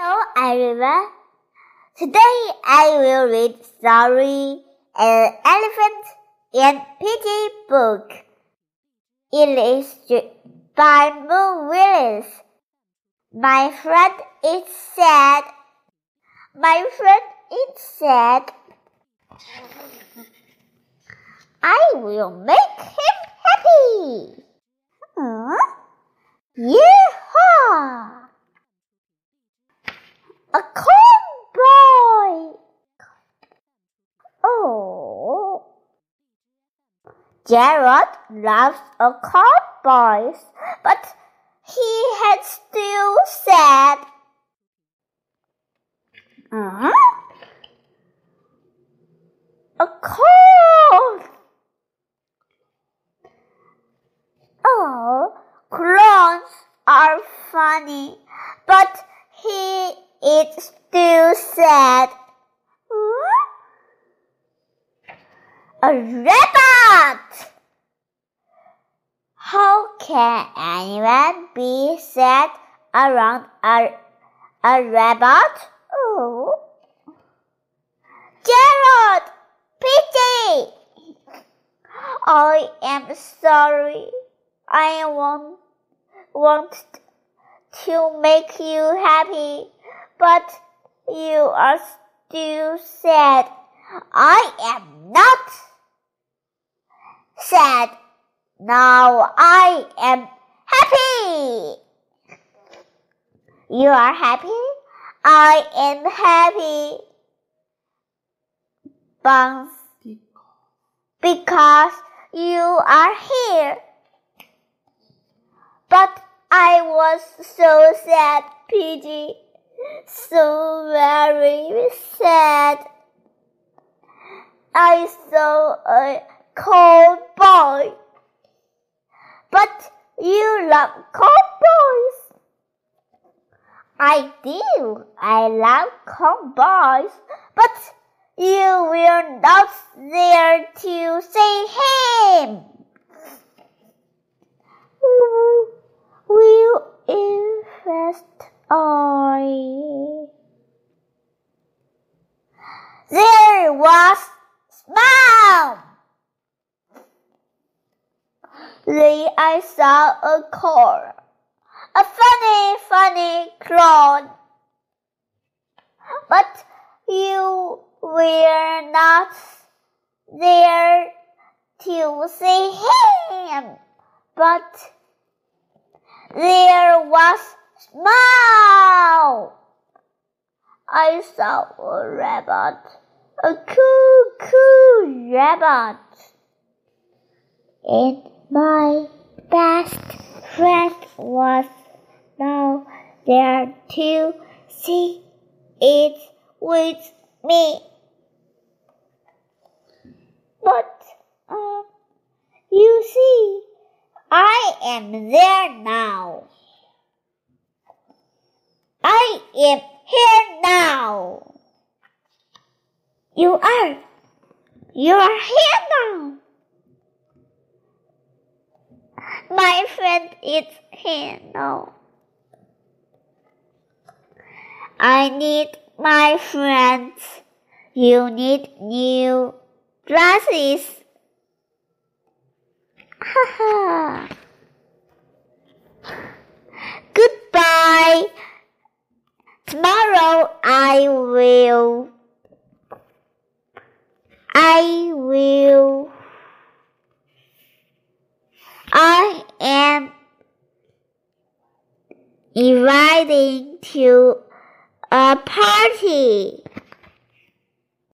Hello everyone. Today I will read story An Elephant and Piggie book. Illustrated by Mo Willems. My friend is sad. My friend is sad. I will make him happy. Huh? Yeehaw! A corn boy. Oh. Gerald loves a corn boy, but he had still said, uh-huh. A corn. Oh, clowns are funny, but he it's still sad. A rabbit! How can anyone be sad around a, a rabbit? Oh. Gerald! Pity! I am sorry. I want, want to make you happy but you are still sad. I am not sad. Now I am happy. You are happy? I am happy. Buns. Because you are here. But I was so sad, Piggie so very sad. I saw a cowboy. But you love cowboys. I do. I love cowboys. But you were not there to see him. Will invest eye. There was smile. Then I saw a car, a funny, funny clown. But you were not there to see him. But there was Smile! I saw a rabbit, a cool, cool rabbit. And my best friend was now there to see it with me. But, uh, you see, I am there now. I am here now. You are. You are here now. My friend is here now. I need my friends. You need new dresses. Ha ha. Goodbye. Tomorrow I will. I will. I am inviting to a party.